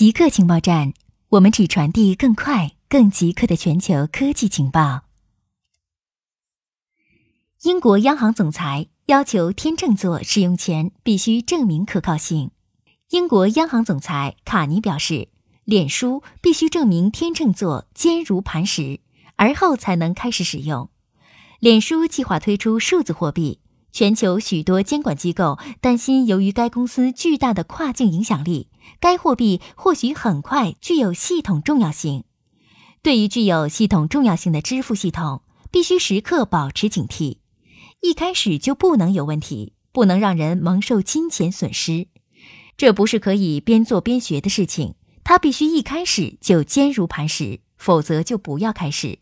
极客情报站，我们只传递更快、更极客的全球科技情报。英国央行总裁要求天秤座使用前必须证明可靠性。英国央行总裁卡尼表示，脸书必须证明天秤座坚如磐石，而后才能开始使用。脸书计划推出数字货币。全球许多监管机构担心，由于该公司巨大的跨境影响力，该货币或许很快具有系统重要性。对于具有系统重要性的支付系统，必须时刻保持警惕，一开始就不能有问题，不能让人蒙受金钱损失。这不是可以边做边学的事情，它必须一开始就坚如磐石，否则就不要开始。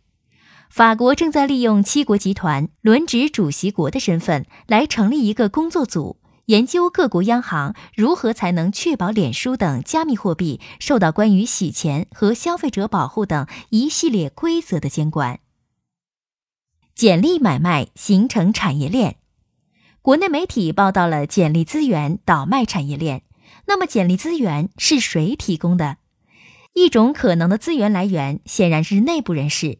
法国正在利用七国集团轮值主席国的身份来成立一个工作组，研究各国央行如何才能确保脸书等加密货币受到关于洗钱和消费者保护等一系列规则的监管。简历买卖形成产业链，国内媒体报道了简历资源倒卖产业链。那么，简历资源是谁提供的？一种可能的资源来源显然是内部人士。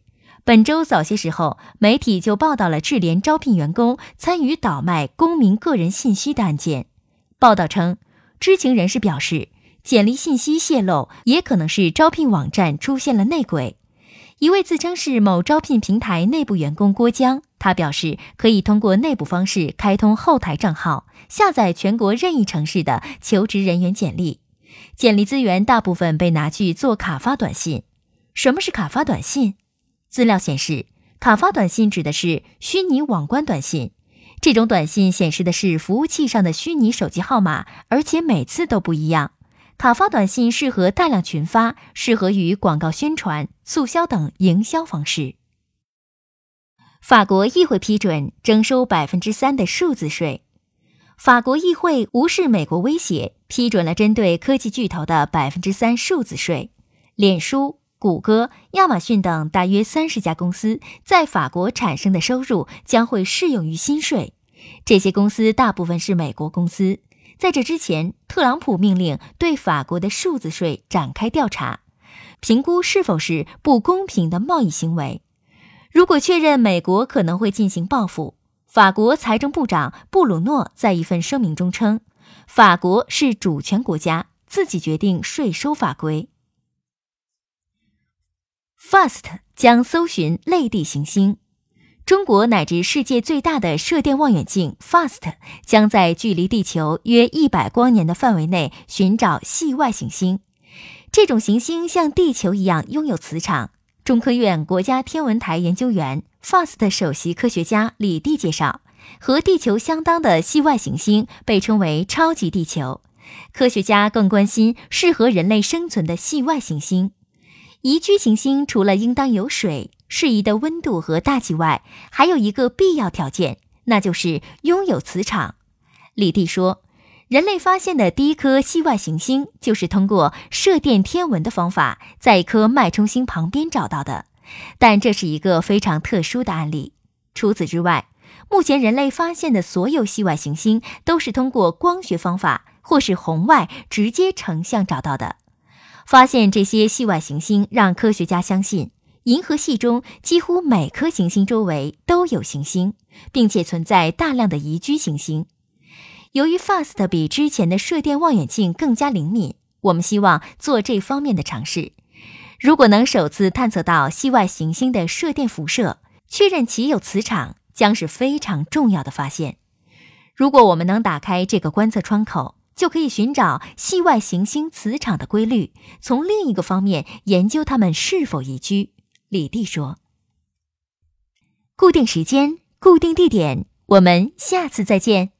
本周早些时候，媒体就报道了智联招聘员工参与倒卖公民个人信息的案件。报道称，知情人士表示，简历信息泄露也可能是招聘网站出现了内鬼。一位自称是某招聘平台内部员工郭江，他表示可以通过内部方式开通后台账号，下载全国任意城市的求职人员简历。简历资源大部分被拿去做卡发短信。什么是卡发短信？资料显示，卡发短信指的是虚拟网关短信。这种短信显示的是服务器上的虚拟手机号码，而且每次都不一样。卡发短信适合大量群发，适合于广告宣传、促销等营销方式。法国议会批准征收百分之三的数字税。法国议会无视美国威胁，批准了针对科技巨头的百分之三数字税。脸书。谷歌、亚马逊等大约三十家公司在法国产生的收入将会适用于新税。这些公司大部分是美国公司。在这之前，特朗普命令对法国的数字税展开调查，评估是否是不公平的贸易行为。如果确认美国可能会进行报复，法国财政部长布鲁诺在一份声明中称：“法国是主权国家，自己决定税收法规。” FAST 将搜寻类地行星。中国乃至世界最大的射电望远镜 FAST 将在距离地球约一百光年的范围内寻找系外行星。这种行星像地球一样拥有磁场。中科院国家天文台研究员、FAST 首席科学家李地介绍，和地球相当的系外行星被称为超级地球。科学家更关心适合人类生存的系外行星。宜居行星除了应当有水、适宜的温度和大气外，还有一个必要条件，那就是拥有磁场。李蒂说，人类发现的第一颗系外行星就是通过射电天文的方法，在一颗脉冲星旁边找到的，但这是一个非常特殊的案例。除此之外，目前人类发现的所有系外行星都是通过光学方法或是红外直接成像找到的。发现这些系外行星，让科学家相信，银河系中几乎每颗行星周围都有行星，并且存在大量的宜居行星。由于 FAST 比之前的射电望远镜更加灵敏，我们希望做这方面的尝试。如果能首次探测到系外行星的射电辐射，确认其有磁场，将是非常重要的发现。如果我们能打开这个观测窗口，就可以寻找系外行星磁场的规律，从另一个方面研究它们是否宜居。李弟说：“固定时间，固定地点，我们下次再见。”